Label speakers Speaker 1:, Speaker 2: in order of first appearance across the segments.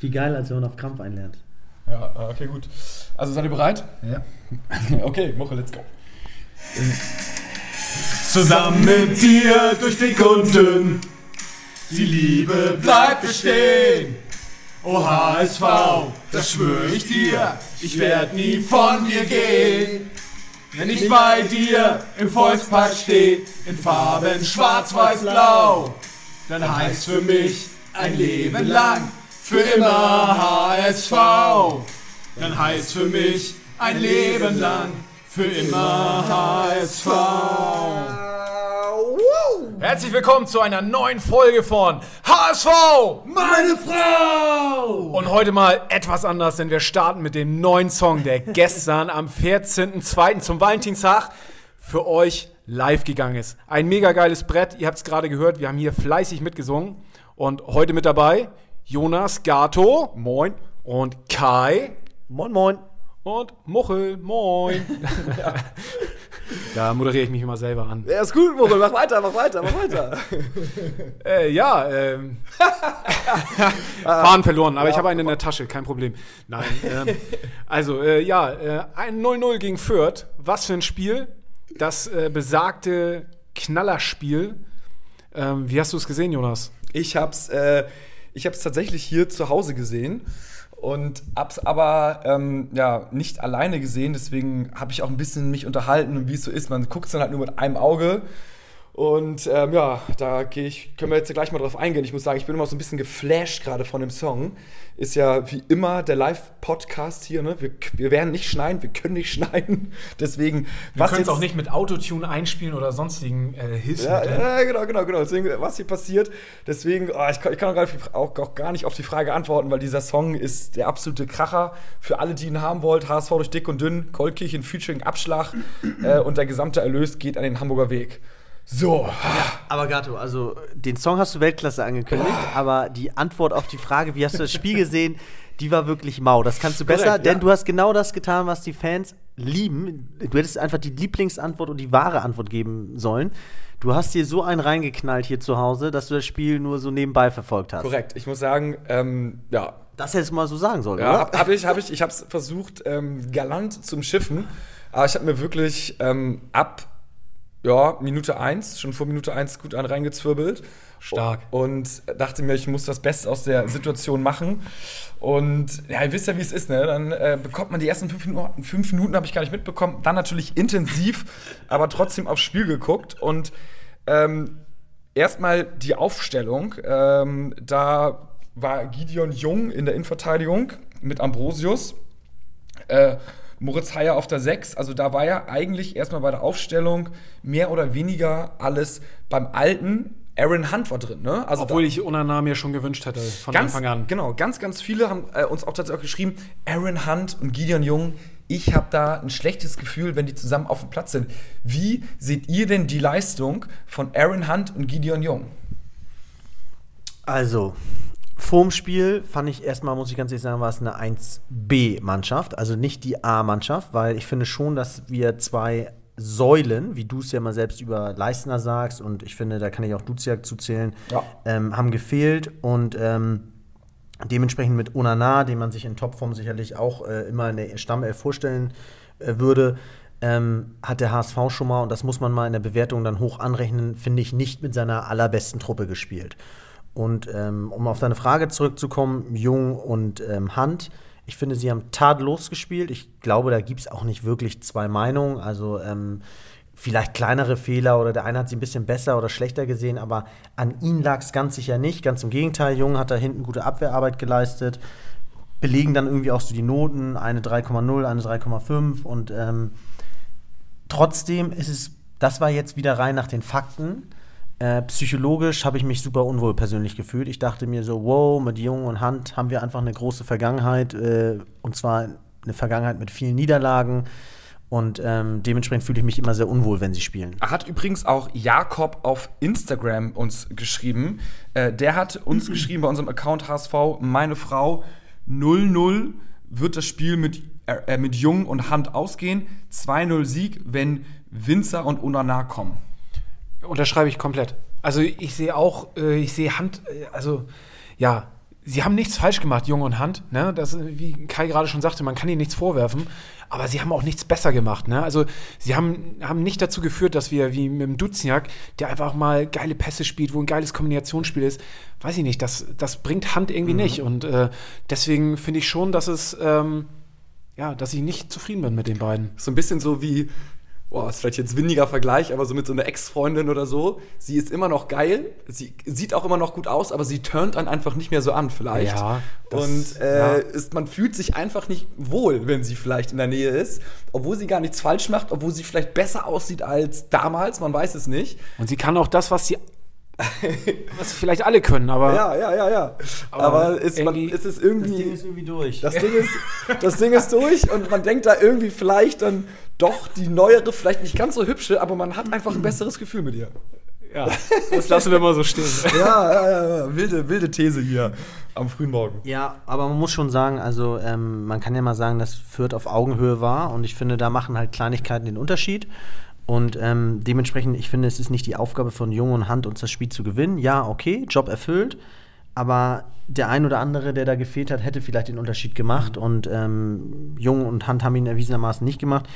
Speaker 1: Viel geiler, als wenn man auf Krampf einlernt.
Speaker 2: Ja, okay, gut. Also seid ihr bereit?
Speaker 1: Ja.
Speaker 2: okay, Woche, let's go. Zusammen mit dir durch dick und dünn, die Liebe bleibt bestehen. Oh HSV, das schwöre ich dir, ich werd nie von dir gehen. Wenn ich bei dir im Volkspark steh, in Farben schwarz-weiß-blau, dann heißt für mich ein Leben lang, für immer HSV. Dann heißt für mich ein Leben lang, für immer HSV. Herzlich willkommen zu einer neuen Folge von HSV!
Speaker 1: Meine Frau!
Speaker 2: Und heute mal etwas anders, denn wir starten mit dem neuen Song, der gestern am 14.02. zum Valentinstag für euch live gegangen ist. Ein mega geiles Brett, ihr habt es gerade gehört, wir haben hier fleißig mitgesungen. Und heute mit dabei Jonas Gato, moin, und Kai
Speaker 1: Moin, moin.
Speaker 2: und Muchel, moin. da moderiere ich mich immer selber an.
Speaker 1: Ja, ist gut, Moritz. Mach weiter, mach weiter, mach weiter.
Speaker 2: Äh, ja, ähm. Faden verloren, aber ich habe einen in der Tasche, kein Problem. Nein, ähm, also, äh, ja, äh, ein 0-0 gegen Fürth. Was für ein Spiel. Das äh, besagte Knallerspiel. Ähm, wie hast du es gesehen, Jonas?
Speaker 3: Ich hab's, äh, ich hab's tatsächlich hier zu Hause gesehen und hab's aber ähm, ja nicht alleine gesehen. Deswegen habe ich auch ein bisschen mich unterhalten wie es so ist. Man guckt dann halt nur mit einem Auge. Und ähm, ja, da gehe ich, können wir jetzt gleich mal drauf eingehen. Ich muss sagen, ich bin immer so ein bisschen geflasht gerade von dem Song. Ist ja wie immer der Live-Podcast hier, ne? Wir, wir werden nicht schneiden, wir können nicht schneiden. Deswegen,
Speaker 2: Wir können es auch nicht mit Autotune einspielen oder sonstigen äh,
Speaker 3: Ja,
Speaker 2: Hilfsmitteln.
Speaker 3: ja, genau, genau, genau. Deswegen, was hier passiert. Deswegen, oh, ich, kann, ich kann auch, gar nicht, auch, auch gar nicht auf die Frage antworten, weil dieser Song ist der absolute Kracher. Für alle, die ihn haben wollt, HSV durch dick und dünn, Goldkirchen featuring Abschlag äh, und der gesamte Erlös geht an den Hamburger Weg. So.
Speaker 1: Aber Gato, also den Song hast du Weltklasse angekündigt, aber die Antwort auf die Frage, wie hast du das Spiel gesehen, die war wirklich mau. Das kannst du besser,
Speaker 3: Korrekt,
Speaker 1: denn
Speaker 3: ja.
Speaker 1: du hast genau das getan, was die Fans lieben. Du hättest einfach die Lieblingsantwort und die wahre Antwort geben sollen. Du hast dir so einen reingeknallt hier zu Hause, dass du das Spiel nur so nebenbei verfolgt hast.
Speaker 3: Korrekt. Ich muss sagen, ähm, ja,
Speaker 1: Das hättest du mal so sagen sollen,
Speaker 3: Ja,
Speaker 1: oder?
Speaker 3: hab, hab ich, hab ich, ich habe es versucht, ähm, galant zum Schiffen, aber ich habe mir wirklich ähm, ab ja, Minute 1, schon vor Minute 1 gut an reingezwirbelt.
Speaker 2: Stark.
Speaker 3: Und dachte mir, ich muss das Beste aus der Situation machen. Und ja, ihr wisst ja, wie es ist, ne? Dann äh, bekommt man die ersten fünf Minuten, fünf Minuten habe ich gar nicht mitbekommen. Dann natürlich intensiv, aber trotzdem aufs Spiel geguckt. Und ähm, erstmal die Aufstellung. Ähm, da war Gideon Jung in der Innenverteidigung mit Ambrosius. Äh, Moritz Heyer auf der 6. Also da war ja eigentlich erstmal bei der Aufstellung mehr oder weniger alles beim alten. Aaron Hunt war drin, ne? Also
Speaker 2: Obwohl
Speaker 3: da,
Speaker 2: ich Onana mir schon gewünscht hätte von
Speaker 3: ganz,
Speaker 2: Anfang an.
Speaker 3: Genau, ganz, ganz viele haben äh, uns auch tatsächlich auch geschrieben, Aaron Hunt und Gideon Jung, ich habe da ein schlechtes Gefühl, wenn die zusammen auf dem Platz sind. Wie seht ihr denn die Leistung von Aaron Hunt und Gideon Jung?
Speaker 1: Also, vorm Spiel fand ich erstmal, muss ich ganz ehrlich sagen, war es eine 1B-Mannschaft, also nicht die A-Mannschaft, weil ich finde schon, dass wir zwei Säulen, wie du es ja mal selbst über Leistner sagst, und ich finde, da kann ich auch Duziak zuzählen,
Speaker 3: Ja.
Speaker 1: ähm, haben gefehlt und ähm, dementsprechend mit Onana, den man sich in Topform sicherlich auch äh, immer in der Stammelf vorstellen äh, würde, ähm, hat der HSV schon mal, und das muss man mal in der Bewertung dann hoch anrechnen, finde ich, nicht mit seiner allerbesten Truppe gespielt. Und ähm, um auf deine Frage zurückzukommen, Jung und ähm, Hand, ich finde, sie haben tadellos gespielt. Ich glaube, da gibt es auch nicht wirklich zwei Meinungen. Also ähm, vielleicht kleinere Fehler oder der eine hat sie ein bisschen besser oder schlechter gesehen, aber an ihn lag es ganz sicher nicht. Ganz im Gegenteil, Jung hat da hinten gute Abwehrarbeit geleistet. Belegen dann irgendwie auch so die Noten, eine 3,0, eine 3,5 und ähm, trotzdem ist es, das war jetzt wieder rein nach den Fakten. Äh, psychologisch habe ich mich super unwohl persönlich gefühlt. Ich dachte mir so, wow, mit Jung und Hand haben wir einfach eine große Vergangenheit, äh, und zwar eine Vergangenheit mit vielen Niederlagen. Und ähm, dementsprechend fühle ich mich immer sehr unwohl, wenn sie spielen.
Speaker 3: Hat übrigens auch Jakob auf Instagram uns geschrieben. Äh, der hat uns geschrieben bei unserem Account HSV, meine Frau 0-0 wird das Spiel mit, äh, mit Jung und Hand ausgehen. 2-0 Sieg, wenn Winzer und Onana kommen.
Speaker 2: Unterschreibe ich komplett. Also ich sehe auch, äh, ich sehe Hand, äh, also ja, sie haben nichts falsch gemacht, Jung und Hand. Ne? Das, wie Kai gerade schon sagte, man kann ihnen nichts vorwerfen, aber sie haben auch nichts besser gemacht. Ne? Also sie haben, haben nicht dazu geführt, dass wir wie mit dem Duziak, der einfach mal geile Pässe spielt, wo ein geiles Kombinationsspiel ist, weiß ich nicht, das, das bringt Hand irgendwie mhm. nicht. Und äh, deswegen finde ich schon, dass es, ähm, ja, dass ich nicht zufrieden bin mit den beiden.
Speaker 3: So ein bisschen so wie boah, ist vielleicht jetzt windiger Vergleich, aber so mit so einer Ex-Freundin oder so, sie ist immer noch geil, sie sieht auch immer noch gut aus, aber sie turnt einen einfach nicht mehr so an, vielleicht.
Speaker 2: Ja.
Speaker 3: Das, und äh, ja. Ist, man fühlt sich einfach nicht wohl, wenn sie vielleicht in der Nähe ist, obwohl sie gar nichts falsch macht, obwohl sie vielleicht besser aussieht als damals, man weiß es nicht.
Speaker 2: Und sie kann auch das, was sie was vielleicht alle können, aber.
Speaker 3: Ja, ja, ja, ja. Aber, aber ist, man, ist es irgendwie. Das
Speaker 1: Ding ist irgendwie durch.
Speaker 3: Das Ding ist, das Ding ist durch und man denkt da irgendwie vielleicht dann, doch die neuere, vielleicht nicht ganz so hübsche, aber man hat einfach ein besseres Gefühl mit ihr.
Speaker 2: Ja, das lassen wir mal so stehen.
Speaker 3: ja, ja, ja, wilde, wilde These hier am frühen Morgen.
Speaker 1: Ja, aber man muss schon sagen, also ähm, man kann ja mal sagen, dass Fürth auf Augenhöhe war und ich finde, da machen halt Kleinigkeiten den Unterschied. Und ähm, dementsprechend, ich finde, es ist nicht die Aufgabe von Jung und Hand, uns das Spiel zu gewinnen. Ja, okay, Job erfüllt, aber der ein oder andere, der da gefehlt hat, hätte vielleicht den Unterschied gemacht mhm. und ähm, Jung und Hand haben ihn erwiesenermaßen nicht gemacht.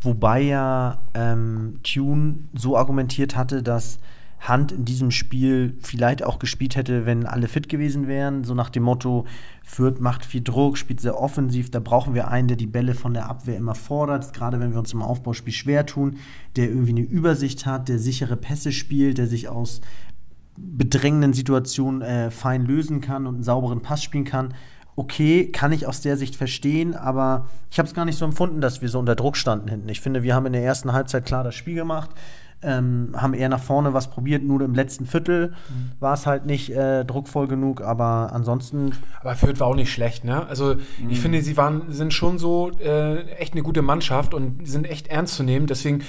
Speaker 1: Wobei ja ähm, Tune so argumentiert hatte, dass Hand in diesem Spiel vielleicht auch gespielt hätte, wenn alle fit gewesen wären. So nach dem Motto, Fürth macht viel Druck, spielt sehr offensiv. Da brauchen wir einen, der die Bälle von der Abwehr immer fordert. Gerade wenn wir uns im Aufbauspiel schwer tun, der irgendwie eine Übersicht hat, der sichere Pässe spielt, der sich aus bedrängenden Situationen äh, fein lösen kann und einen sauberen Pass spielen kann okay, kann ich aus der Sicht verstehen, aber ich habe es gar nicht so empfunden, dass wir so unter Druck standen hinten. Ich finde, wir haben in der ersten Halbzeit klar das Spiel gemacht, ähm, haben eher nach vorne was probiert, nur im letzten Viertel mhm. war es halt nicht äh, druckvoll genug, aber ansonsten.
Speaker 2: Aber Fürth war auch nicht schlecht, ne? Also mhm. ich finde, sie waren, sind schon so äh, echt eine gute Mannschaft und sind echt ernst zu nehmen. Deswegen,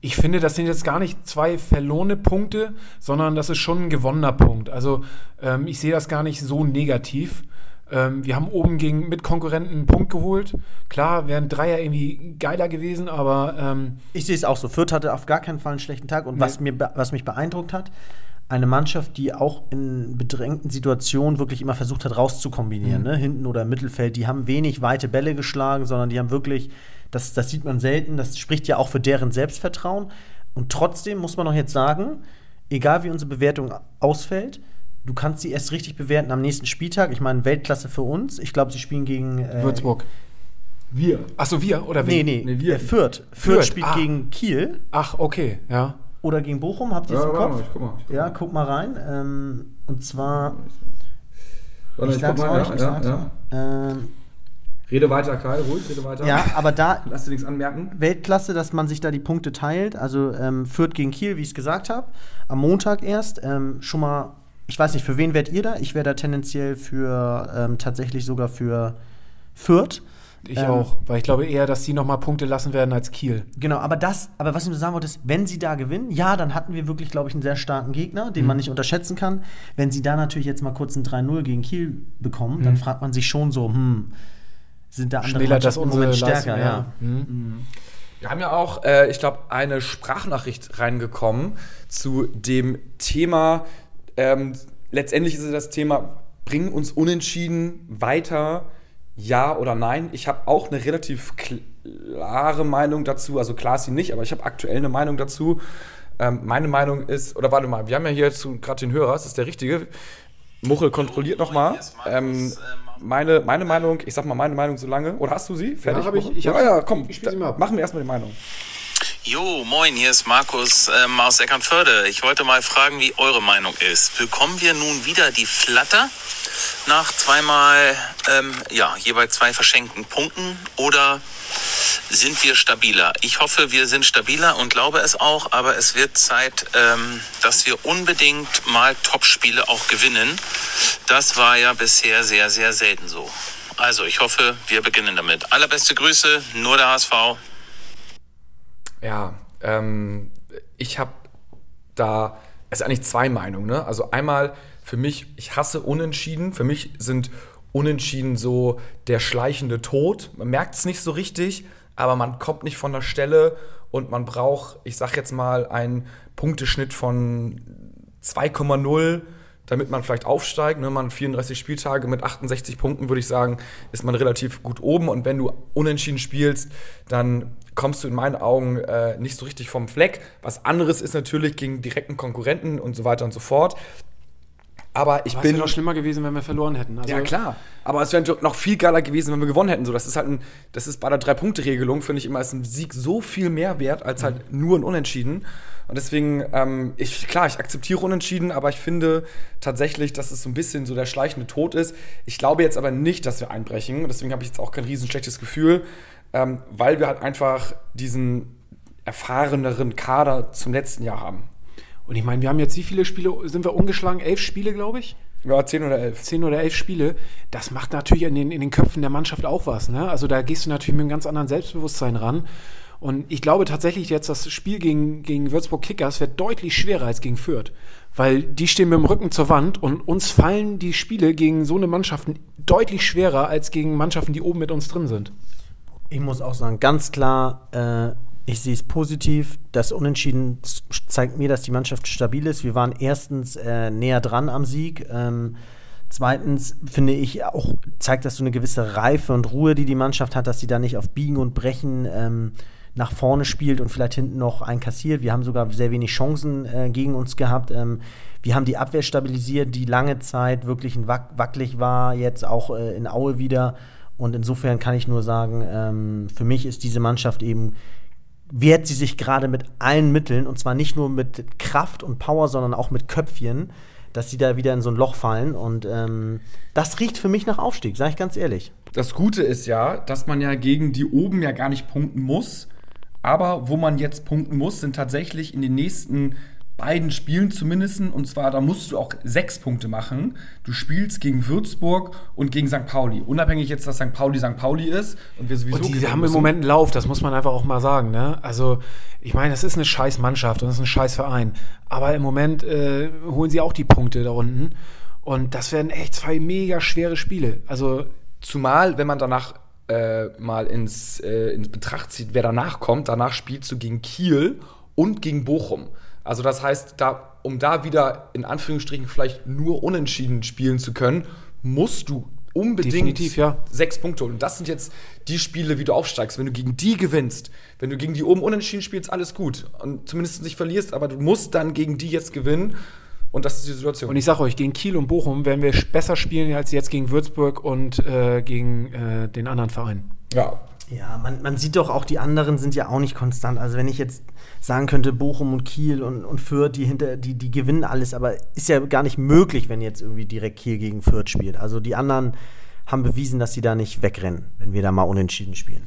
Speaker 2: ich finde, das sind jetzt gar nicht zwei verlorene Punkte, sondern das ist schon ein gewonnener Punkt. Also ähm, ich sehe das gar nicht so negativ. Ähm, wir haben oben gegen Mitkonkurrenten einen Punkt geholt. Klar, wären Dreier irgendwie geiler gewesen, aber. Ähm
Speaker 1: ich sehe es auch so. Fürth hatte auf gar keinen Fall einen schlechten Tag. Und nee. was, mir, was mich beeindruckt hat, eine Mannschaft, die auch in bedrängten Situationen wirklich immer versucht hat, rauszukombinieren, mhm. ne? hinten oder im Mittelfeld. Die haben wenig weite Bälle geschlagen, sondern die haben wirklich, das, das sieht man selten, das spricht ja auch für deren Selbstvertrauen. Und trotzdem muss man doch jetzt sagen, egal wie unsere Bewertung ausfällt, du kannst sie erst richtig bewerten am nächsten Spieltag. Ich meine, Weltklasse für uns. Ich glaube, sie spielen gegen
Speaker 2: äh, Würzburg.
Speaker 3: Wir.
Speaker 2: Achso, wir oder
Speaker 1: wen? Nee, nee, nee wir. Fürth. Fürth, Fürth spielt ah. gegen Kiel.
Speaker 2: Ach, okay, ja.
Speaker 1: Oder gegen Bochum, habt ihr es ja, im Kopf?
Speaker 3: Mal, ich guck mal, ich guck
Speaker 1: ja, guck mal rein. Ähm, und zwar.
Speaker 3: Warte, ich, ich sag's mal, euch, ja, ich sag's ja, ja. Ähm, Rede weiter, Kai, ruhig, rede weiter.
Speaker 1: Ja, aber da.
Speaker 3: Lass dir nichts anmerken.
Speaker 1: Weltklasse, dass man sich da die Punkte teilt. Also ähm, Fürth gegen Kiel, wie ich es gesagt habe. Am Montag erst. Ähm, schon mal ich weiß nicht, für wen werdet ihr da? Ich wäre da tendenziell für ähm, tatsächlich sogar für Fürth.
Speaker 2: Ich ähm, auch, weil ich glaube eher, dass sie noch mal Punkte lassen werden als Kiel.
Speaker 1: Genau, aber das, aber was ich nur sagen wollte, ist, wenn sie da gewinnen, ja, dann hatten wir wirklich, glaube ich, einen sehr starken Gegner, den mhm. man nicht unterschätzen kann. Wenn sie da natürlich jetzt mal kurz ein 3-0 gegen Kiel bekommen, mhm. dann fragt man sich schon so, hm, sind da andere
Speaker 2: Schmälert das unsere stärker, Leistung,
Speaker 3: ja.
Speaker 2: ja.
Speaker 3: Mhm. mhm. Wir haben ja auch, äh, ich glaube, eine Sprachnachricht reingekommen zu dem Thema ähm, letztendlich ist es das Thema, bringen uns unentschieden weiter, ja oder nein. Ich habe auch eine relativ klare Meinung dazu. Also klar ist sie nicht, aber ich habe aktuell eine Meinung dazu. Ähm, meine Meinung ist, oder warte mal, wir haben ja hier jetzt gerade den Hörer, das ist der richtige. Muchel kontrolliert nochmal. Ähm, meine, meine Meinung, ich sag mal meine Meinung so lange. Oder hast du sie?
Speaker 2: Fertig?
Speaker 3: Ja,
Speaker 2: ich, ich
Speaker 3: ja, ja, komm, ich machen wir erstmal die Meinung.
Speaker 4: Jo, moin, hier ist Markus ähm, aus Eckernförde. Ich wollte mal fragen, wie eure Meinung ist. Bekommen wir nun wieder die Flatter nach zweimal, ähm, ja, jeweils zwei verschenkten Punkten oder sind wir stabiler? Ich hoffe, wir sind stabiler und glaube es auch, aber es wird Zeit, ähm, dass wir unbedingt mal Topspiele auch gewinnen. Das war ja bisher sehr, sehr selten so. Also, ich hoffe, wir beginnen damit. Allerbeste Grüße, nur der HSV.
Speaker 3: Ja, ähm, ich habe da, es ist eigentlich zwei Meinungen. Ne? Also einmal für mich, ich hasse Unentschieden. Für mich sind Unentschieden so der schleichende Tod. Man merkt es nicht so richtig, aber man kommt nicht von der Stelle und man braucht, ich sag jetzt mal, einen Punkteschnitt von 2,0 damit man vielleicht aufsteigt. Ne? Man 34 Spieltage mit 68 Punkten, würde ich sagen, ist man relativ gut oben. Und wenn du unentschieden spielst, dann kommst du in meinen Augen äh, nicht so richtig vom Fleck. Was anderes ist natürlich gegen direkten Konkurrenten und so weiter und so fort. Aber ich
Speaker 2: Was
Speaker 3: bin
Speaker 2: wäre noch schlimmer gewesen, wenn wir verloren hätten. Also,
Speaker 3: ja, klar. Aber es wäre noch viel geiler gewesen, wenn wir gewonnen hätten. So, das ist halt ein, das ist bei der Drei-Punkte-Regelung, finde ich immer, ist ein Sieg so viel mehr wert als halt nur ein Unentschieden. Und deswegen, ähm, ich, klar, ich akzeptiere Unentschieden, aber ich finde tatsächlich, dass es so ein bisschen so der schleichende Tod ist. Ich glaube jetzt aber nicht, dass wir einbrechen. Deswegen habe ich jetzt auch kein riesen schlechtes Gefühl, ähm, weil wir halt einfach diesen erfahreneren Kader zum letzten Jahr haben.
Speaker 2: Und ich meine, wir haben jetzt wie viele Spiele, sind wir ungeschlagen? Elf Spiele, glaube ich?
Speaker 3: Ja, 10 oder 11.
Speaker 2: Zehn oder elf Spiele. Das macht natürlich in den, in den Köpfen der Mannschaft auch was. Ne? Also da gehst du natürlich mit einem ganz anderen Selbstbewusstsein ran. Und ich glaube tatsächlich jetzt, das Spiel gegen, gegen Würzburg Kickers wird deutlich schwerer als gegen Fürth. Weil die stehen mit dem Rücken zur Wand und uns fallen die Spiele gegen so eine Mannschaften deutlich schwerer als gegen Mannschaften, die oben mit uns drin sind.
Speaker 1: Ich muss auch sagen, ganz klar, äh, ich sehe es positiv. Das Unentschieden zeigt mir, dass die Mannschaft stabil ist. Wir waren erstens äh, näher dran am Sieg. Ähm, zweitens finde ich auch, zeigt das so eine gewisse Reife und Ruhe, die die Mannschaft hat, dass sie da nicht auf Biegen und Brechen ähm, nach vorne spielt und vielleicht hinten noch einkassiert. Wir haben sogar sehr wenig Chancen äh, gegen uns gehabt. Ähm, wir haben die Abwehr stabilisiert, die lange Zeit wirklich wackelig war, jetzt auch äh, in Aue wieder. Und insofern kann ich nur sagen, ähm, für mich ist diese Mannschaft eben, wehrt sie sich gerade mit allen Mitteln, und zwar nicht nur mit Kraft und Power, sondern auch mit Köpfchen, dass sie da wieder in so ein Loch fallen. Und ähm, das riecht für mich nach Aufstieg, sage ich ganz ehrlich.
Speaker 3: Das Gute ist ja, dass man ja gegen die oben ja gar nicht punkten muss. Aber wo man jetzt punkten muss, sind tatsächlich in den nächsten beiden Spielen zumindest. Und zwar, da musst du auch sechs Punkte machen. Du spielst gegen Würzburg und gegen St. Pauli. Unabhängig jetzt, dass St. Pauli St. Pauli ist und wir sowieso
Speaker 2: Und die haben im
Speaker 3: müssen.
Speaker 2: Moment einen Lauf, das muss man einfach auch mal sagen. Ne? Also, ich meine, das ist eine scheiß Mannschaft und das ist ein scheiß Verein. Aber im Moment äh, holen sie auch die Punkte da unten. Und das werden echt zwei mega schwere Spiele. Also,
Speaker 3: Zumal, wenn man danach äh, mal ins, äh, ins Betracht zieht, wer danach kommt, danach spielst du gegen Kiel und gegen Bochum. Also das heißt, da, um da wieder in Anführungsstrichen vielleicht nur unentschieden spielen zu können, musst du unbedingt
Speaker 2: Definitiv, ja.
Speaker 3: sechs Punkte holen. Und das sind jetzt die Spiele, wie du aufsteigst. Wenn du gegen die gewinnst, wenn du gegen die oben unentschieden spielst, alles gut. Und zumindest nicht verlierst, aber du musst dann gegen die jetzt gewinnen. Und das ist die Situation.
Speaker 2: und ich sage euch, gegen Kiel und Bochum werden wir besser spielen als jetzt gegen Würzburg und äh, gegen äh, den anderen Verein.
Speaker 3: ja,
Speaker 1: Ja, man, man sieht doch auch, die anderen sind ja auch nicht konstant. Also wenn ich jetzt sagen könnte, Bochum und Kiel und, und Fürth, die, hinter, die, die gewinnen alles, aber ist ja gar nicht möglich, wenn jetzt irgendwie direkt Kiel gegen Fürth spielt. Also die anderen haben bewiesen, dass sie da nicht wegrennen, wenn wir da mal unentschieden spielen.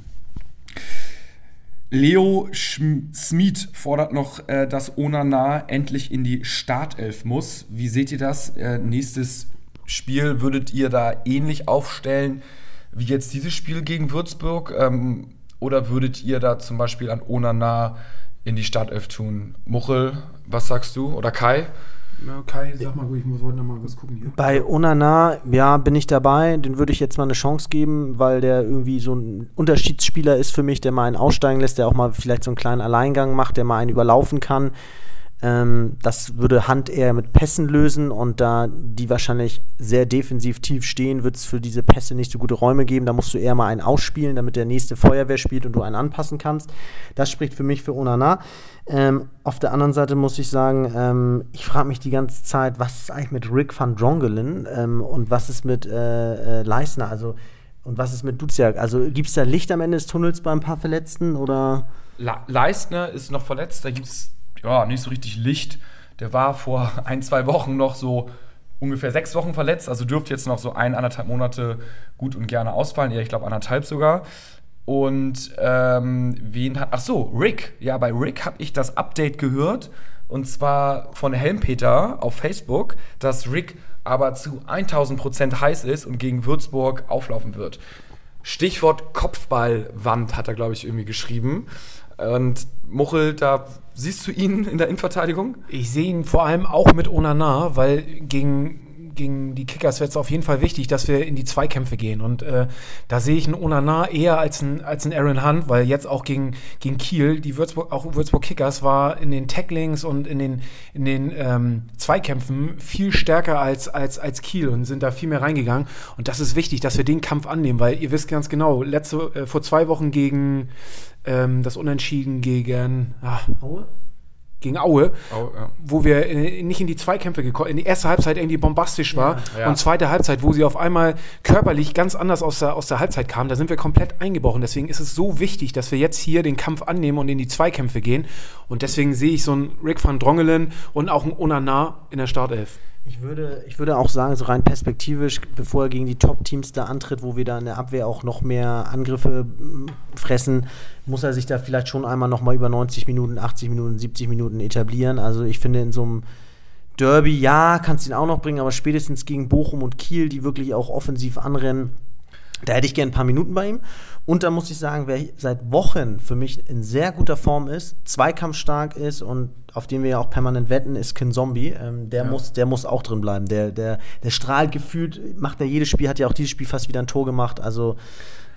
Speaker 3: Leo Schm Smith fordert noch, äh, dass Onana endlich in die Startelf muss. Wie seht ihr das? Äh, nächstes Spiel würdet ihr da ähnlich aufstellen wie jetzt dieses Spiel gegen Würzburg? Ähm, oder würdet ihr da zum Beispiel an Onana in die Startelf tun? Muchel, was sagst du? Oder Kai?
Speaker 2: Ja, Kai, sag mal, gut, ich muss heute noch mal was gucken hier.
Speaker 1: Bei Onana, ja, bin ich dabei. Den würde ich jetzt mal eine Chance geben, weil der irgendwie so ein Unterschiedsspieler ist für mich, der mal einen aussteigen lässt, der auch mal vielleicht so einen kleinen Alleingang macht, der mal einen überlaufen kann. Ähm, das würde Hand eher mit Pässen lösen und da die wahrscheinlich sehr defensiv tief stehen, wird es für diese Pässe nicht so gute Räume geben. Da musst du eher mal einen ausspielen, damit der nächste Feuerwehr spielt und du einen anpassen kannst. Das spricht für mich für Onana. Ähm, auf der anderen Seite muss ich sagen, ähm, ich frage mich die ganze Zeit, was ist eigentlich mit Rick van Drongelen ähm, und was ist mit äh, äh, Leisner? Also, und was ist mit Duziak? Also gibt es da Licht am Ende des Tunnels bei ein paar Verletzten oder?
Speaker 3: Le Leistner ist noch verletzt, da gibt es ja nicht so richtig Licht. Der war vor ein, zwei Wochen noch so ungefähr sechs Wochen verletzt, also dürfte jetzt noch so ein, anderthalb Monate gut und gerne ausfallen. Ja, ich glaube anderthalb sogar. Und ähm, wen hat. Ach so, Rick. Ja, bei Rick habe ich das Update gehört. Und zwar von Helmpeter auf Facebook, dass Rick aber zu 1000% heiß ist und gegen Würzburg auflaufen wird. Stichwort Kopfballwand hat er, glaube ich, irgendwie geschrieben. Und Muchel, da siehst du ihn in der Innenverteidigung?
Speaker 2: Ich sehe ihn vor allem auch mit Onana, weil gegen gegen die Kickers wird es auf jeden Fall wichtig, dass wir in die Zweikämpfe gehen. Und äh, da sehe ich einen Onana eher als einen, als einen Aaron Hunt, weil jetzt auch gegen, gegen Kiel, die Würzburg, auch Würzburg Kickers war in den Tacklings und in den, in den ähm, Zweikämpfen viel stärker als, als, als Kiel und sind da viel mehr reingegangen. Und das ist wichtig, dass wir den Kampf annehmen, weil ihr wisst ganz genau, letzte, äh, vor zwei Wochen gegen ähm, das Unentschieden gegen ah, Aue? Gegen Aue,
Speaker 3: Au, ja.
Speaker 2: wo wir äh, nicht in die Zweikämpfe gekommen, in die erste Halbzeit irgendwie bombastisch war
Speaker 3: Ja.
Speaker 2: und zweite Halbzeit, wo sie auf einmal körperlich ganz anders aus der, aus der Halbzeit kamen, da sind wir komplett eingebrochen. Deswegen ist es so wichtig, dass wir jetzt hier den Kampf annehmen und in die Zweikämpfe gehen. Und deswegen sehe ich so einen Rick van Drongelen und auch einen Onana in der Startelf.
Speaker 1: Ich würde, ich würde auch sagen, so rein perspektivisch, bevor er gegen die Top-Teams da antritt, wo wir da in der Abwehr auch noch mehr Angriffe mm, fressen, muss er sich da vielleicht schon einmal noch mal über 90 Minuten, 80 Minuten, 70 Minuten etablieren. Also ich finde, in so einem Derby, ja, kannst ihn auch noch bringen, aber spätestens gegen Bochum und Kiel, die wirklich auch offensiv anrennen, da hätte ich gern ein paar Minuten bei ihm. Und da muss ich sagen, wer seit Wochen für mich in sehr guter Form ist, zweikampfstark ist und auf den wir ja auch permanent wetten, ist Kin Zombie. Ähm, der, muss, der muss auch drin bleiben. Der, der, der strahlt gefühlt, macht er jedes Spiel, hat ja auch dieses Spiel fast wieder ein Tor gemacht. Also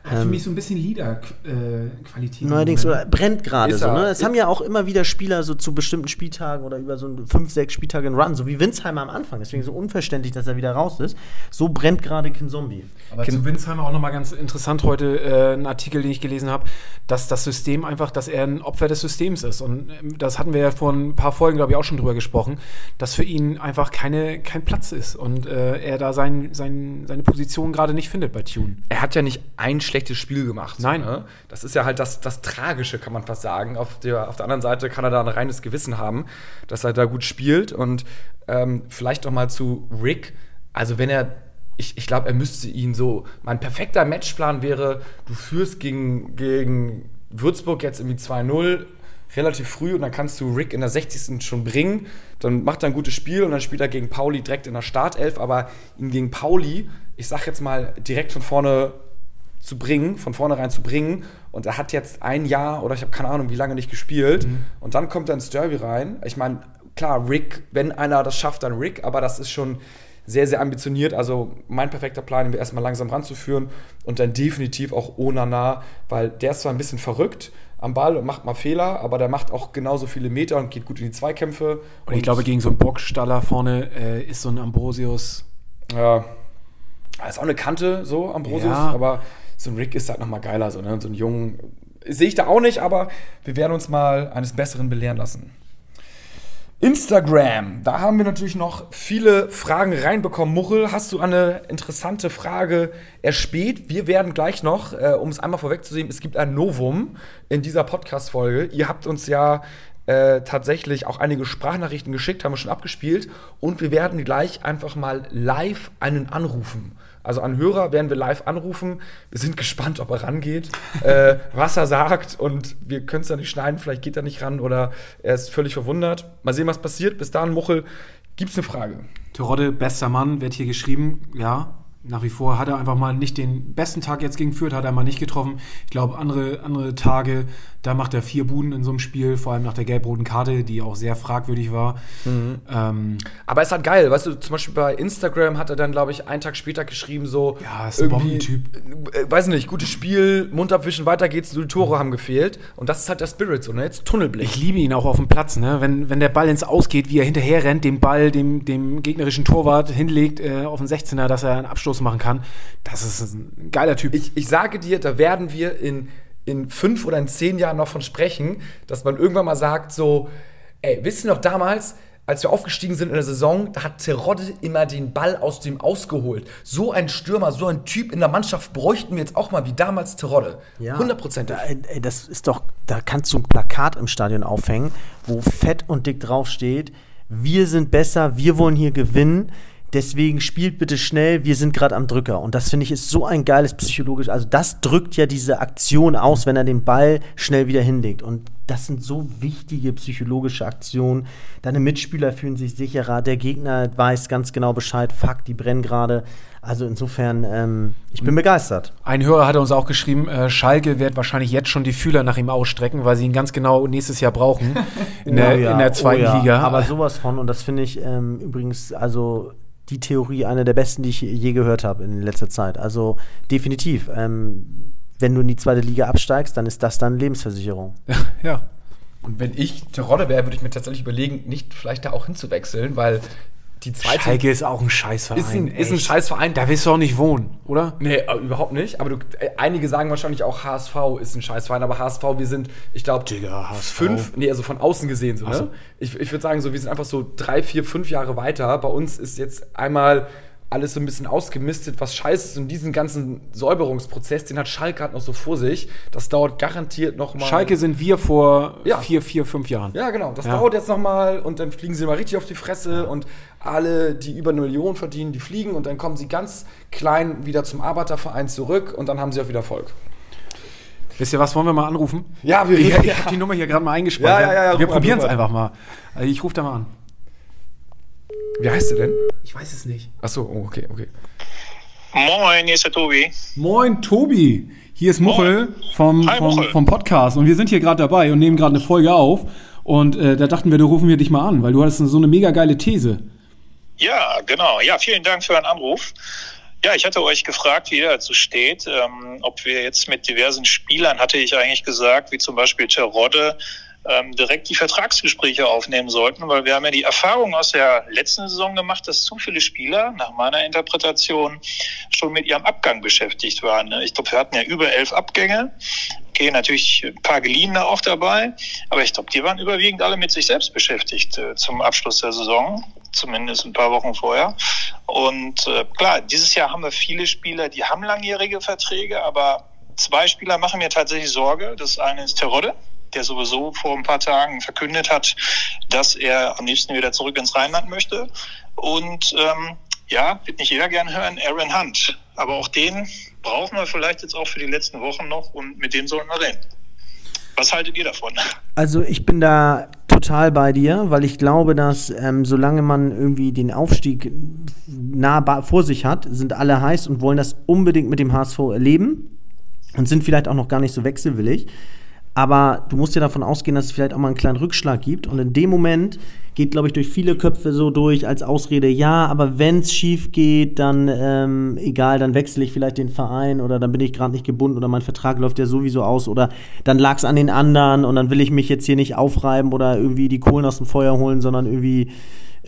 Speaker 2: Hat für mich so ein bisschen Liederqualität.
Speaker 1: neuerdings oder brennt gerade so. Ne? Es haben ja auch immer wieder Spieler so zu bestimmten Spieltagen oder über so fünf, sechs Spieltage einen Run, so wie Winsheimer am Anfang. Deswegen so unverständlich, dass er wieder raus ist. So brennt gerade Kin Zombie.
Speaker 2: Aber zu Winsheimer auch nochmal ganz interessant heute äh, ein Artikel, den ich gelesen habe, dass das System einfach, dass er ein Opfer des Systems ist. Und ähm, das hatten wir ja vor ein paar Folgen, glaube ich, auch schon drüber gesprochen, dass für ihn einfach keine, kein Platz ist und äh, er da sein, sein, seine Position gerade nicht findet bei Tune.
Speaker 3: er hat ja nicht ein schlechtes Spiel gemacht.
Speaker 2: Nein.
Speaker 3: Ne? Das ist ja halt das, das Tragische, kann man fast sagen. Auf der, auf der anderen Seite kann er da ein reines Gewissen haben, dass er da gut spielt. Und ähm, vielleicht noch mal zu Rick. Also wenn er, ich, ich glaube, er müsste ihn so, mein perfekter Matchplan wäre, du führst gegen, gegen Würzburg jetzt irgendwie 2-0, relativ früh und dann kannst du Rick in der 60. schon bringen. Dann macht er ein gutes Spiel und dann spielt er gegen Pauli direkt in der Startelf. Aber ihn gegen Pauli, ich sag jetzt mal, direkt von vorne zu bringen, von vornherein zu bringen. Und er hat jetzt ein Jahr oder ich habe keine Ahnung, wie lange nicht gespielt. Und dann kommt er ins Derby rein. Ich meine, klar, Rick, wenn einer das schafft, dann Rick, aber das ist schon sehr, sehr ambitioniert. Also mein perfekter Plan, ihn erstmal langsam ranzuführen und dann definitiv auch Onana, weil der ist zwar ein bisschen verrückt am Ball und macht mal Fehler, aber der macht auch genauso viele Meter und geht gut in die Zweikämpfe.
Speaker 2: Und ich glaube, gegen so einen Bockstaller vorne äh, ist so ein Ambrosius.
Speaker 3: Ja. Ist auch eine Kante, so, Ambrosius,
Speaker 2: Ja.
Speaker 3: aber so ein Rick ist halt nochmal geiler, so, ne? So einen jungen. Sehe ich da auch nicht, aber wir werden uns mal eines Besseren belehren lassen. Instagram, da haben wir natürlich noch viele Fragen reinbekommen. Muchel, hast du eine interessante Frage erspäht? Wir werden gleich noch, äh, um es einmal vorwegzunehmen, es gibt ein Novum in dieser Podcast-Folge. Ihr habt uns ja äh, tatsächlich auch einige Sprachnachrichten geschickt, haben wir schon abgespielt. Und wir werden gleich einfach mal live einen anrufen. Also an Hörer werden wir live anrufen. Wir sind gespannt, ob er rangeht, äh, was er sagt. Und wir können es da nicht schneiden. Vielleicht geht er nicht ran oder er ist völlig verwundert. Mal sehen, was passiert. Bis dahin, Muchel, gibt's eine Frage?
Speaker 2: Terodde, bester Mann, wird hier geschrieben. Ja, nach wie vor hat er einfach mal nicht den besten Tag jetzt gegen Fürth, hat er mal nicht getroffen. Ich glaube, andere, andere Tage, da macht er vier Buden in so einem Spiel, vor allem nach der gelb-roten Karte, die auch sehr fragwürdig war. Ähm,
Speaker 3: Aber es ist halt geil, weißt du, zum Beispiel bei Instagram hat er dann, glaube ich, einen Tag später geschrieben, so.
Speaker 2: Ja, ist ein Bombentyp.
Speaker 3: Äh, weiß nicht, gutes Spiel, Mund abwischen, weiter geht's, die Tore haben gefehlt. Und das ist halt der Spirit, so, ne? Jetzt Tunnelblick.
Speaker 2: ich liebe ihn auch auf dem Platz, ne? wenn, wenn der Ball ins Ausgeht, wie er hinterher rennt, den Ball dem, dem gegnerischen Torwart hinlegt äh, auf den 16er, dass er einen Abstoß machen kann. Das ist ein geiler Typ.
Speaker 3: ich, ich sage dir, da werden wir in, in fünf oder in zehn Jahren noch von sprechen, dass man irgendwann mal sagt, so, ey, wisst ihr noch damals, als wir aufgestiegen sind in der Saison, da hat Terodde immer den Ball aus dem ausgeholt. So ein Stürmer, so ein Typ in der Mannschaft bräuchten wir jetzt auch mal wie damals Terodde. Hundertprozentig.
Speaker 1: Da, ey, das ist doch, da kannst du ein Plakat im Stadion aufhängen, wo fett und dick draufsteht, wir sind besser, wir wollen hier gewinnen. Deswegen spielt bitte schnell, wir sind gerade am Drücker. Und das finde ich ist so ein geiles psychologisch. Also, das drückt ja diese Aktion aus, wenn er den Ball schnell wieder hinlegt. Und das sind so wichtige psychologische Aktionen. Deine Mitspieler fühlen sich sicherer, der Gegner weiß ganz genau Bescheid, fuck, die brennen gerade. Also insofern, ähm, ich bin begeistert.
Speaker 2: Ein Hörer hatte uns auch geschrieben, äh, Schalke wird wahrscheinlich jetzt schon die Fühler nach ihm ausstrecken, weil sie ihn ganz genau nächstes Jahr brauchen in, der,
Speaker 1: Oh ja,
Speaker 2: in der zweiten
Speaker 1: oh ja.
Speaker 2: Liga.
Speaker 1: Aber sowas von, und das finde ich ähm, übrigens, also die Theorie eine der besten, die ich je gehört habe in letzter Zeit. Also definitiv. Ähm, wenn du in die zweite Liga absteigst, dann ist das dann Lebensversicherung.
Speaker 2: ja.
Speaker 3: Und wenn ich Terodde wäre, würde ich mir tatsächlich überlegen, nicht vielleicht da auch hinzuwechseln, weil die zweite.
Speaker 2: Schalke ist auch ein Scheißverein.
Speaker 3: Ist ein, ist ein. Scheißverein.
Speaker 2: Da willst du auch nicht wohnen, oder?
Speaker 3: Nee, äh, überhaupt nicht. Aber du, äh, einige sagen wahrscheinlich auch, HSV ist ein Scheißverein. Aber HSV, wir sind, ich glaube, fünf, nee, also von außen gesehen so,
Speaker 2: Ach so.
Speaker 3: ne? Ich, ich würde sagen, so, wir sind einfach so drei, vier, fünf Jahre weiter. Bei uns ist jetzt einmal alles so ein bisschen ausgemistet, was scheiße ist. Und diesen ganzen Säuberungsprozess, den hat Schalke halt noch so vor sich. Das dauert garantiert noch mal.
Speaker 2: Schalke sind wir vor
Speaker 3: Ja.
Speaker 2: vier, vier, fünf Jahren.
Speaker 3: Ja, genau. Das
Speaker 2: Ja.
Speaker 3: dauert jetzt noch mal und dann fliegen sie mal richtig auf die Fresse und alle, die über eine Million verdienen, die fliegen und dann kommen sie ganz klein wieder zum Arbeiterverein zurück und dann haben sie auch wieder Erfolg.
Speaker 2: Wisst ihr was, wollen wir mal anrufen?
Speaker 3: Ja, wir
Speaker 2: Ich, ich habe die Nummer hier gerade mal eingespeichert.
Speaker 3: Ja, ja, ja,
Speaker 2: wir probieren es einfach mal. Also ich rufe da mal an.
Speaker 3: Wie heißt der denn?
Speaker 2: Ich weiß es nicht.
Speaker 3: Ach so, oh, okay, okay.
Speaker 5: Moin, hier ist der Tobi.
Speaker 6: Moin, Tobi. Hier ist Muchel vom,
Speaker 5: Hi,
Speaker 6: vom,
Speaker 5: Muchel.
Speaker 6: vom Podcast und wir sind hier gerade dabei und nehmen gerade eine Folge auf. Und äh, da dachten wir, da rufen wir dich mal an, weil du hattest so eine mega geile These.
Speaker 5: Ja, genau. Ja, vielen Dank für Ihren Anruf. Ja, ich hatte euch gefragt, wie ihr dazu steht, ähm, ob wir jetzt mit diversen Spielern, hatte ich eigentlich gesagt, wie zum Beispiel Terodde, ähm, direkt die Vertragsgespräche aufnehmen sollten, weil wir haben ja die Erfahrung aus der letzten Saison gemacht, dass zu viele Spieler, nach meiner Interpretation, schon mit ihrem Abgang beschäftigt waren. ne? Ich glaube, wir hatten ja über elf Abgänge. Okay, natürlich ein paar Geliehene auch dabei, aber ich glaube, die waren überwiegend alle mit sich selbst beschäftigt äh, zum Abschluss der Saison, zumindest ein paar Wochen vorher. Und äh, klar, dieses Jahr haben wir viele Spieler, die haben langjährige Verträge, aber zwei Spieler machen mir tatsächlich Sorge. Das eine ist Terodde, der sowieso vor ein paar Tagen verkündet hat, dass er am liebsten wieder zurück ins Rheinland möchte. Und ähm, ja, wird nicht jeder gern hören, Aaron Hunt. Aber auch den brauchen wir vielleicht jetzt auch für die letzten Wochen noch und mit dem sollten wir reden. Was haltet ihr davon?
Speaker 1: Also ich bin da total bei dir, weil ich glaube, dass ähm, solange man irgendwie den Aufstieg nah vor sich hat, sind alle heiß und wollen das unbedingt mit dem HSV erleben und sind vielleicht auch noch gar nicht so wechselwillig. Aber du musst ja davon ausgehen, dass es vielleicht auch mal einen kleinen Rückschlag gibt. Und in dem Moment geht, glaube ich, durch viele Köpfe so durch als Ausrede, ja, aber wenn es schief geht, dann ähm, egal, dann wechsle ich vielleicht den Verein oder dann bin ich gerade nicht gebunden oder mein Vertrag läuft ja sowieso aus oder dann lag es an den anderen und dann will ich mich jetzt hier nicht aufreiben oder irgendwie die Kohlen aus dem Feuer holen, sondern irgendwie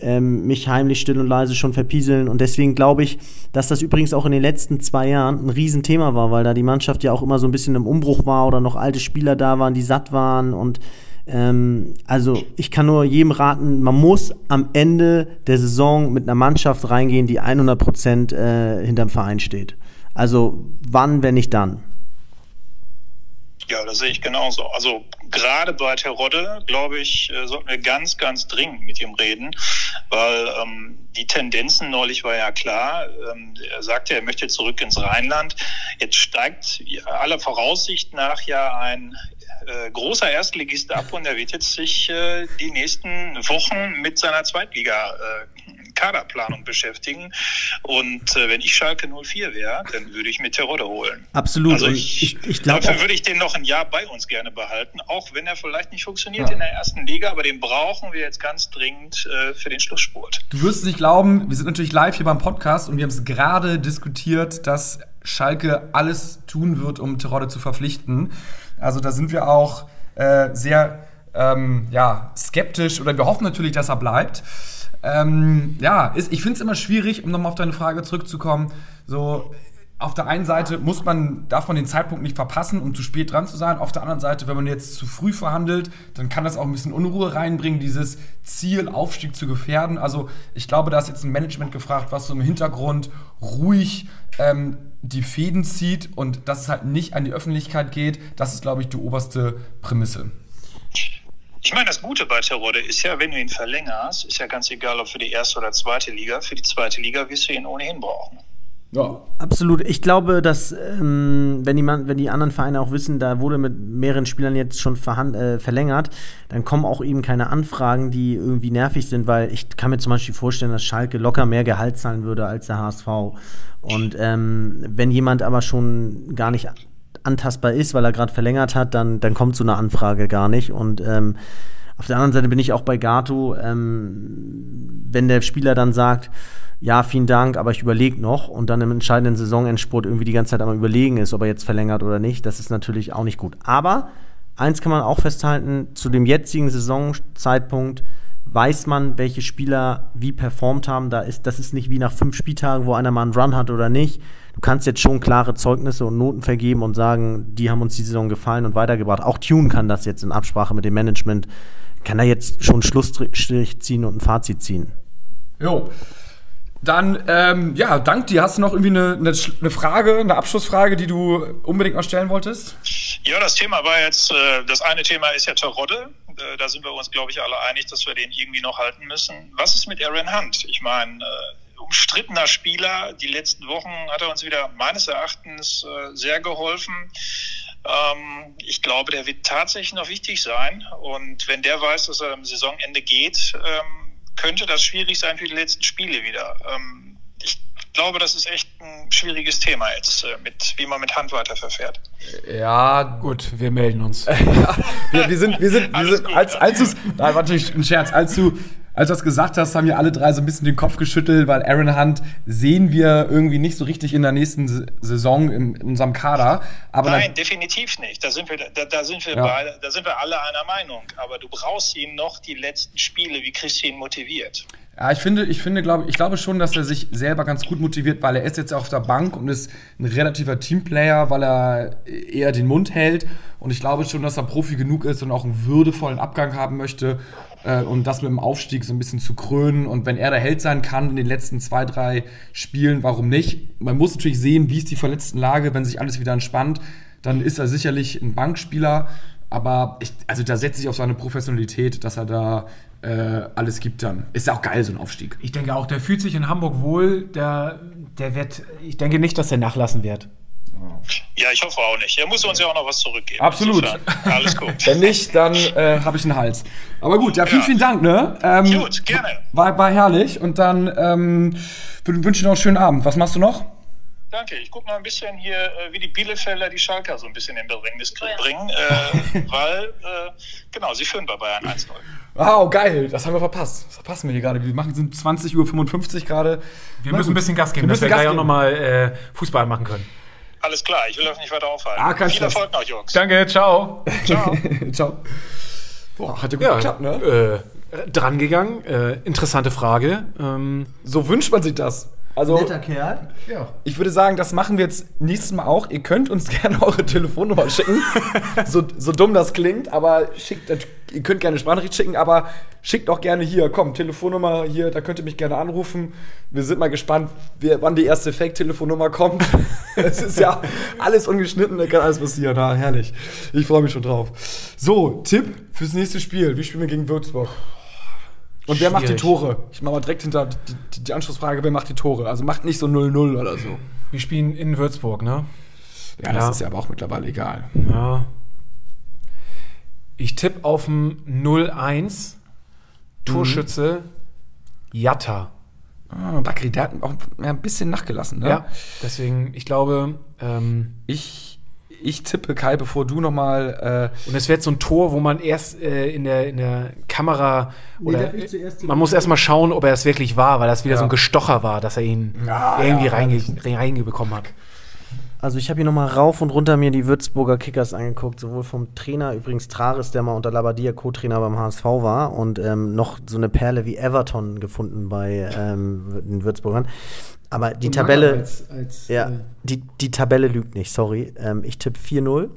Speaker 1: ähm, mich heimlich still und leise schon verpieseln. Und deswegen glaube ich, dass das übrigens auch in den letzten zwei Jahren ein Riesenthema war, weil da die Mannschaft ja auch immer so ein bisschen im Umbruch war oder noch alte Spieler da waren, die satt waren. Und ähm, also ich kann nur jedem raten, man muss am Ende der Saison mit einer Mannschaft reingehen, die 100 Prozent äh, hinterm Verein steht. Also wann, wenn nicht dann?
Speaker 5: Ja, das sehe ich genauso. Also gerade bei Terodde, glaube ich, äh, sollten wir ganz, ganz dringend mit ihm reden, weil ähm, die Tendenzen neulich war ja klar. Ähm, er sagte, er möchte zurück ins Rheinland. Jetzt steigt aller Voraussicht nach ja ein äh, großer Erstligist ab und er wird jetzt sich äh, die nächsten Wochen mit seiner Zweitliga äh, Kaderplanung beschäftigen. Und äh, wenn ich Schalke 04 wäre, dann würde ich mir Terodde holen.
Speaker 1: Absolut.
Speaker 5: Also ich,
Speaker 1: ich, ich glaube
Speaker 5: dafür würde ich den noch ein Jahr bei uns gerne behalten, auch wenn er vielleicht nicht funktioniert in der ersten Liga, aber den brauchen wir jetzt ganz dringend äh, für den Schlussspurt.
Speaker 3: Du wirst es nicht glauben, wir sind natürlich live hier beim Podcast und wir haben es gerade diskutiert, dass Schalke alles tun wird, um Terodde zu verpflichten. Also da sind wir auch äh, sehr ähm, ja, skeptisch oder wir hoffen natürlich, dass er bleibt. Ähm, ja, ist, ich finde es immer schwierig, um nochmal auf deine Frage zurückzukommen. So, auf der einen Seite muss man, darf man den Zeitpunkt nicht verpassen, um zu spät dran zu sein. Auf der anderen Seite, wenn man jetzt zu früh verhandelt, dann kann das auch ein bisschen Unruhe reinbringen, dieses Ziel, Aufstieg zu gefährden. Also ich glaube, da ist jetzt ein Management gefragt, was so im Hintergrund ruhig ähm, die Fäden zieht und dass es halt nicht an die Öffentlichkeit geht. Das ist, glaube ich, die oberste Prämisse.
Speaker 5: Ich meine, das Gute bei Terodde ist ja, wenn du ihn verlängerst, ist ja ganz egal, ob für die erste oder zweite Liga. Für die zweite Liga wirst du ihn ohnehin brauchen.
Speaker 3: Ja.
Speaker 1: Absolut. Ich glaube, dass, ähm, wenn, die man, wenn die anderen Vereine auch wissen, da wurde mit mehreren Spielern jetzt schon verhand, äh, verlängert, dann kommen auch eben keine Anfragen, die irgendwie nervig sind, weil ich kann mir zum Beispiel vorstellen, dass Schalke locker mehr Gehalt zahlen würde als der HSV. Und ähm, wenn jemand aber schon gar nicht antastbar ist, weil er gerade verlängert hat, dann, dann kommt so eine Anfrage gar nicht. Und ähm, Auf der anderen Seite bin ich auch bei Gato, ähm, wenn der Spieler dann sagt, ja, vielen Dank, aber ich überlege noch und dann im entscheidenden Saisonendspurt irgendwie die ganze Zeit am Überlegen ist, ob er jetzt verlängert oder nicht, das ist natürlich auch nicht gut. Aber eins kann man auch festhalten, zu dem jetzigen Saisonzeitpunkt weiß man, welche Spieler wie performt haben. Da ist, das ist nicht wie nach fünf Spieltagen, wo einer mal einen Run hat oder nicht. Du kannst jetzt schon klare Zeugnisse und Noten vergeben und sagen, die haben uns die Saison gefallen und weitergebracht. Auch Tune kann das jetzt in Absprache mit dem Management, kann da jetzt schon einen Schlussstrich ziehen und ein Fazit ziehen.
Speaker 3: Jo. Dann, ähm, ja, dank dir. Hast du noch irgendwie eine, eine, eine Frage, eine Abschlussfrage, die du unbedingt mal stellen wolltest?
Speaker 5: Ja, das Thema war jetzt, äh, das eine Thema ist ja Terodde. Äh, da sind wir uns, glaube ich, alle einig, dass wir den irgendwie noch halten müssen. Was ist mit Aaron Hunt? Ich meine, äh, umstrittener Spieler. Die letzten Wochen hat er uns wieder meines Erachtens äh, sehr geholfen. Ähm, ich glaube, der wird tatsächlich noch wichtig sein. Und wenn der weiß, dass er am Saisonende geht, ähm, könnte das schwierig sein für die letzten Spiele wieder. Ähm, ich glaube, das ist echt ein schwieriges Thema jetzt, äh, mit, wie man mit Hand weiterverfährt.
Speaker 3: Ja,
Speaker 2: Gut, wir melden uns.
Speaker 3: wir, wir sind, wir sind, wir
Speaker 5: Alles
Speaker 3: sind
Speaker 5: gut,
Speaker 3: als, als du nein, war natürlich ein Scherz, als du, als du das gesagt hast, haben wir alle drei so ein bisschen den Kopf geschüttelt, weil Aaron Hunt sehen wir irgendwie nicht so richtig in der nächsten Saison in, in unserem Kader. Aber
Speaker 5: Nein,
Speaker 3: dann,
Speaker 5: definitiv nicht. Da sind wir, da, da sind wir
Speaker 3: Ja.
Speaker 5: beide, da sind wir alle einer Meinung. Aber du brauchst ihn noch die letzten Spiele, wie kriegst du ihn motiviert?
Speaker 3: Ja, ich finde, ich finde, glaube, ich glaube schon, dass er sich selber ganz gut motiviert, weil er ist jetzt auf der Bank und ist ein relativer Teamplayer, weil er eher den Mund hält. Und ich glaube schon, dass er Profi genug ist und auch einen würdevollen Abgang haben möchte. Äh, und das mit dem Aufstieg so ein bisschen zu krönen. Und wenn er der Held sein kann in den letzten zwei, drei Spielen, warum nicht? Man muss natürlich sehen, wie ist die Verletztenlage, wenn sich alles wieder entspannt, dann ist er sicherlich ein Bankspieler. Aber ich, also da setze ich auf seine Professionalität, dass er da äh, alles gibt dann. Ist ja auch geil, so ein Aufstieg.
Speaker 2: Ich denke auch, der fühlt sich in Hamburg wohl. Der, der wird, ich denke nicht, dass er nachlassen wird.
Speaker 5: Ja, ich hoffe auch nicht. Er muss uns ja auch noch was zurückgeben.
Speaker 3: Absolut.
Speaker 5: Insofern, Alles gut.
Speaker 3: Wenn nicht, dann äh, habe ich einen Hals. Aber gut, ja, vielen,
Speaker 5: Ja.
Speaker 3: vielen Dank, ne? Ähm,
Speaker 5: Gut, gerne.
Speaker 3: War, war herrlich. Und dann ähm, wün- wünsche ich noch einen schönen Abend. Was machst du noch?
Speaker 5: Danke. Ich gucke mal ein bisschen hier, äh, wie die Bielefelder die Schalker so ein bisschen in Bedrängnis bringen, äh, weil, äh, genau, sie führen bei Bayern 1-0.
Speaker 3: Wow, geil. Das haben wir verpasst. Das verpassen wir hier gerade. Wir machen sind 20.55 Uhr gerade.
Speaker 2: Wir
Speaker 3: Na
Speaker 2: müssen
Speaker 3: gut.
Speaker 2: ein bisschen Gas geben,
Speaker 3: Wir
Speaker 2: dass wir gleich auch nochmal äh, Fußball machen können.
Speaker 5: Alles klar, ich will euch nicht weiter aufhalten.
Speaker 3: Ah,
Speaker 5: Viel. Erfolg noch, Jungs.
Speaker 2: Danke, ciao.
Speaker 5: Ciao.
Speaker 3: Ciao. Boah, hat ja gut
Speaker 2: Ja,
Speaker 3: geklappt, ne?
Speaker 2: äh, drangegangen. Äh, interessante Frage. Ähm,
Speaker 3: So wünscht man sich das. Also,
Speaker 1: Kerl.
Speaker 3: ja. ich würde sagen, das machen wir jetzt nächstes Mal auch. Ihr könnt uns gerne eure Telefonnummer schicken. so, so dumm das klingt, aber schickt, ihr könnt gerne Sprachnachricht schicken, aber schickt auch gerne hier, komm, Telefonnummer hier, da könnt ihr mich gerne anrufen. Wir sind mal gespannt, wer, wann die erste Fake-Telefonnummer kommt. es ist ja alles ungeschnitten, da kann alles passieren. Ah, herrlich. Ich freue mich schon drauf. So, Tipp fürs nächste Spiel. Wie spielen wir gegen Würzburg? Und wer macht die. Tore? Ich mache mal direkt hinter die, die, Anschlussfrage, wer macht die Tore? Also macht nicht so 0-0 oder so.
Speaker 2: wir spielen in Würzburg, ne?
Speaker 3: Ja, das
Speaker 2: Ja.
Speaker 3: ist ja aber auch mittlerweile egal.
Speaker 2: Ja. Ich tippe auf ein 0-1. Torschütze Jatta.
Speaker 3: Ah, Bakri, der hat auch ein bisschen nachgelassen, ne?
Speaker 2: Ja. Deswegen, ich glaube, ähm,
Speaker 3: Ich, ich tippe, Kai, bevor du nochmal. Äh,
Speaker 2: und es wird so ein Tor, wo man erst äh, in, der, in der Kamera oder
Speaker 1: die-
Speaker 2: man muss erstmal schauen, ob er es wirklich war, weil das wieder
Speaker 3: Ja.
Speaker 2: so ein Gestocher war, dass er ihn irgendwie reinge reingebekommen hat.
Speaker 1: Also ich habe hier nochmal rauf und runter mir die Würzburger Kickers angeguckt, sowohl vom Trainer, übrigens Traris, der mal unter Labadia Co-Trainer beim HSV war und ähm, noch so eine Perle wie Everton gefunden bei ähm, den Würzburgern. Aber die Tabelle,
Speaker 6: Als, als,
Speaker 1: ja,
Speaker 6: äh,
Speaker 1: die, die Tabelle lügt nicht, sorry. Ähm, ich tippe 4-0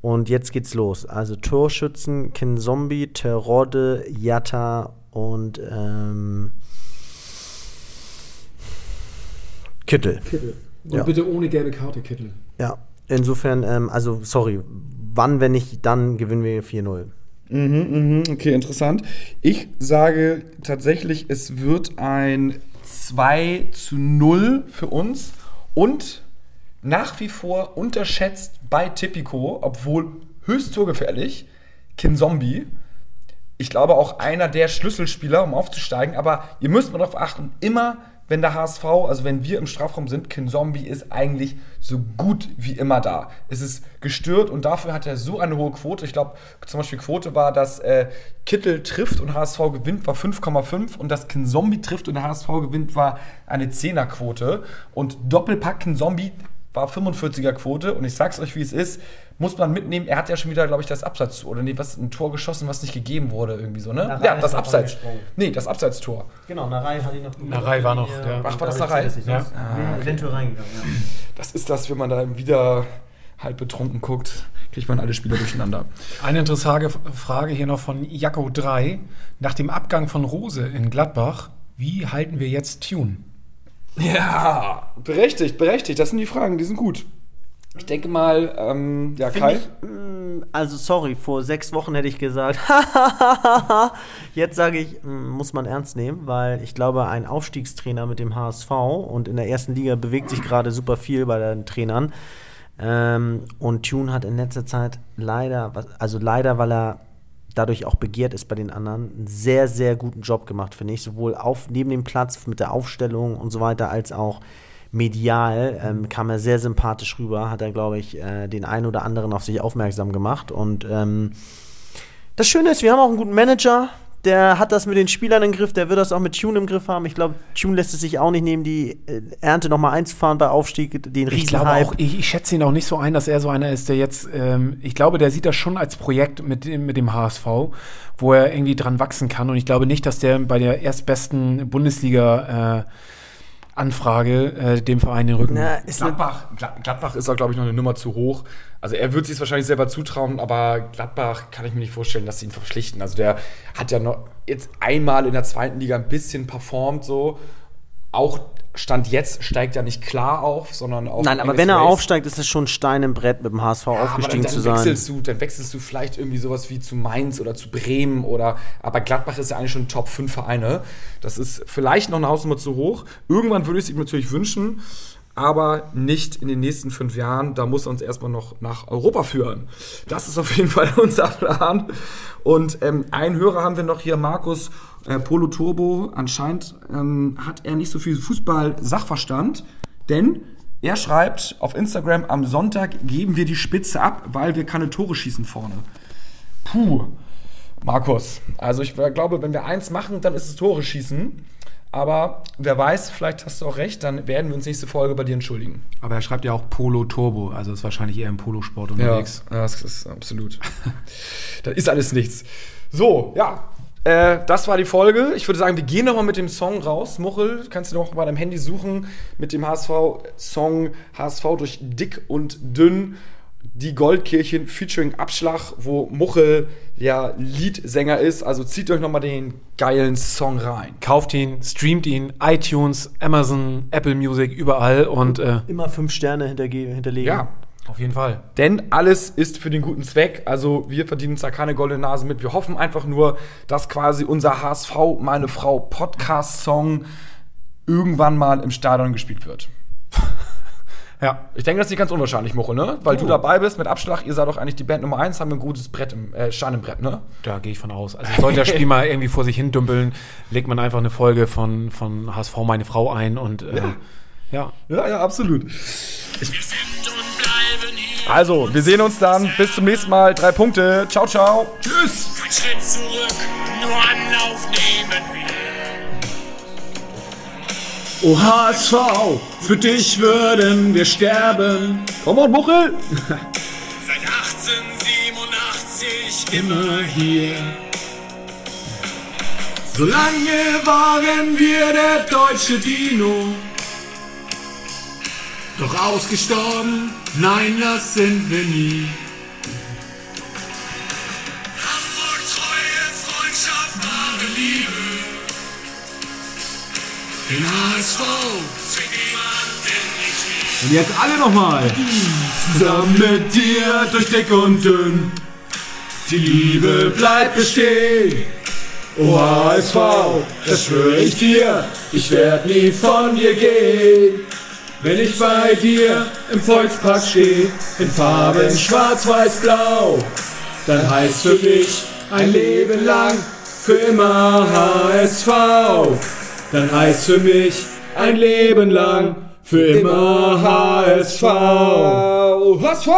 Speaker 1: und jetzt geht's los. Also Torschützen, Kinzombie, Terodde, Jatta und ähm, Kittel.
Speaker 6: Kittel. Und
Speaker 1: Ja.
Speaker 6: bitte ohne gelbe Karte, Kittel.
Speaker 1: Ja, insofern, ähm, also sorry, wann, wenn nicht, dann gewinnen wir 4-0.
Speaker 3: Mhm, okay, interessant. Ich sage tatsächlich, es wird ein 2 zu 0 für uns und nach wie vor unterschätzt bei Tipico, obwohl höchst torgefährlich, Kinzombie. Ich glaube auch einer der Schlüsselspieler, um aufzusteigen, aber ihr müsst mal darauf achten, immer wenn der HSV, also wenn wir im Strafraum sind, Kin Zombie ist eigentlich so gut wie immer da. Es ist gestört und dafür hat er so eine hohe Quote. Ich glaube, zum Beispiel Quote war, dass äh, Kittel trifft und HSV gewinnt, war 5,5 und dass Kin Zombie trifft und der HSV gewinnt, war eine 10er-Quote. Und Doppelpack Kin Zombie war 45er Quote und ich sag's euch, wie es ist, muss man mitnehmen. Er hat ja schon wieder, glaube ich, das Abseits oder nee, was ein Tor geschossen, was nicht gegeben wurde irgendwie so, ne?
Speaker 1: Narei
Speaker 3: Ja,
Speaker 1: ist
Speaker 3: das Abseits. Nee, das Abseitstor.
Speaker 1: Genau, Narei hat ihn noch.
Speaker 2: Narei war noch, ja.
Speaker 3: Ach, war das Narei?
Speaker 2: Ja.
Speaker 1: wäre eventuell reingegangen. Ja.
Speaker 3: Das ist das, wenn man da wieder halb betrunken guckt, kriegt man alle Spieler durcheinander.
Speaker 2: Eine interessante Frage hier noch von Jacko 3. Nach dem Abgang von Rose in Gladbach, wie halten wir jetzt Tune?
Speaker 3: Ja, berechtigt, berechtigt. Das sind die Fragen, die sind gut. Ich denke mal, ähm, ja,
Speaker 1: Finde
Speaker 3: Kai.
Speaker 1: ich, mm, also sorry, vor sechs Wochen hätte ich gesagt, jetzt sage ich, mm, muss man ernst nehmen, weil ich glaube, ein Aufstiegstrainer mit dem HSV und in der ersten Liga bewegt sich gerade super viel bei den Trainern. Ähm, und Tune hat in letzter Zeit leider, was- also leider, weil er dadurch auch begehrt ist bei den anderen, einen sehr, sehr guten Job gemacht, finde ich. Sowohl auf, neben dem Platz mit der Aufstellung und so weiter, als auch medial ähm, kam er sehr sympathisch rüber, hat er, glaube ich, äh, den einen oder anderen auf sich aufmerksam gemacht. Und ähm, das Schöne ist, wir haben auch einen guten Manager, der hat das mit den Spielern im Griff, der wird das auch mit Tune im Griff haben. Ich glaube, Tune lässt es sich auch nicht nehmen, die äh, Ernte nochmal einzufahren bei Aufstieg, den
Speaker 2: Ich glaube auch, ich, ich schätze ihn auch nicht so ein, dass er so einer ist, der jetzt, ähm, ich glaube, der sieht das schon als Projekt mit, dem- mit dem HSV, wo er irgendwie dran wachsen kann. Und ich glaube nicht, dass der bei der erstbesten Bundesliga äh, Anfrage äh, dem Verein den Rücken.
Speaker 1: Na, ist
Speaker 3: Gladbach, Gla- Gladbach ist auch, glaube ich, noch eine Nummer zu hoch. Also er wird sich wahrscheinlich selber zutrauen, aber Gladbach kann ich mir nicht vorstellen, dass sie ihn verpflichten. Also der hat ja noch jetzt einmal in der zweiten Liga ein bisschen performt so. Auch Stand jetzt steigt er nicht klar auf, sondern auch
Speaker 1: nein, aber wenn er
Speaker 3: Race.
Speaker 1: aufsteigt, ist es schon ein Stein im Brett, mit dem HSV
Speaker 3: Ja,
Speaker 1: aufgestiegen
Speaker 3: aber dann,
Speaker 1: zu
Speaker 3: dann
Speaker 1: sein.
Speaker 3: Wechselst du, dann wechselst du vielleicht irgendwie sowas wie zu Mainz oder zu Bremen oder. Aber Gladbach ist ja eigentlich schon Top 5 Vereine. Das ist vielleicht noch eine Hausnummer zu hoch. Irgendwann würde ich es ihm natürlich wünschen, aber nicht in den nächsten fünf Jahren. Da muss er uns erstmal noch nach Europa führen. Das ist auf jeden Fall unser Plan. Und ähm, einen Hörer haben wir noch hier, Markus äh, Polo Turbo. Anscheinend ähm, hat er nicht so viel Fußball-Sachverstand, denn er schreibt auf Instagram, am Sonntag geben wir die Spitze ab, weil wir keine Tore schießen vorne. Puh. Markus, also ich glaube, wenn wir eins machen, dann ist es Tore schießen. Aber wer weiß, vielleicht hast du auch recht, dann werden wir uns nächste Folge bei dir entschuldigen.
Speaker 2: Aber er schreibt ja auch Polo Turbo, also ist wahrscheinlich eher im Polosport unterwegs.
Speaker 3: ja das ist absolut. das ist alles nichts. So, ja. Äh, das war die Folge. Ich würde sagen, wir gehen nochmal mit dem Song raus. Muchel, kannst du noch bei deinem Handy suchen mit dem HSV-Song HSV durch dick und dünn. Die Goldkirchen featuring Abschlag, wo Muchel ja Leadsänger ist. Also zieht euch nochmal den geilen Song rein.
Speaker 2: Kauft ihn, streamt ihn, iTunes, Amazon, Apple Music, überall und äh,
Speaker 1: Immer fünf Sterne hinterge- hinterlegen.
Speaker 3: Ja,
Speaker 2: auf jeden Fall.
Speaker 3: Denn alles ist für den guten Zweck. Also wir verdienen uns da keine goldene Nase mit. Wir hoffen einfach nur, dass quasi unser HSV, meine Frau Podcast-Song irgendwann mal im Stadion gespielt wird.
Speaker 2: Ja.
Speaker 3: Ich denke, das ist nicht ganz unwahrscheinlich, Moche, ne? Weil du dabei bist mit Abschlag. Ihr seid doch eigentlich die Band Nummer 1, haben ein gutes Brett im, äh, Stein im Brett, ne?
Speaker 2: Da gehe ich von aus. Also sollte das Spiel mal irgendwie vor sich hin dümpeln, legt man einfach eine Folge von, von HSV meine Frau ein und äh, ja.
Speaker 3: Ja, ja, absolut. Also, wir sehen uns dann. Bis zum nächsten Mal. Drei Punkte. Ciao, ciao. Tschüss.
Speaker 7: Ein Schritt zurück, nur Anlauf
Speaker 6: Oh HSV, für dich würden wir sterben.
Speaker 3: Komm on, Muchel.
Speaker 7: Seit 1887
Speaker 6: Immer hier. Solange waren wir der deutsche Dino. Doch ausgestorben, nein, das sind wir nie. Den HSV. Und jetzt alle nochmal. Zusammen mit dir durch dick und dünn. Die Liebe bleibt bestehen. Oh HSV, das schwöre ich dir, ich werd nie von dir gehen. Wenn ich bei dir im Volkspark stehe, in Farben schwarz, weiß, blau, dann heißt für mich ein Leben lang für immer HSV. Dann heißt für mich
Speaker 3: ein Leben lang, für immer HSV. HSV!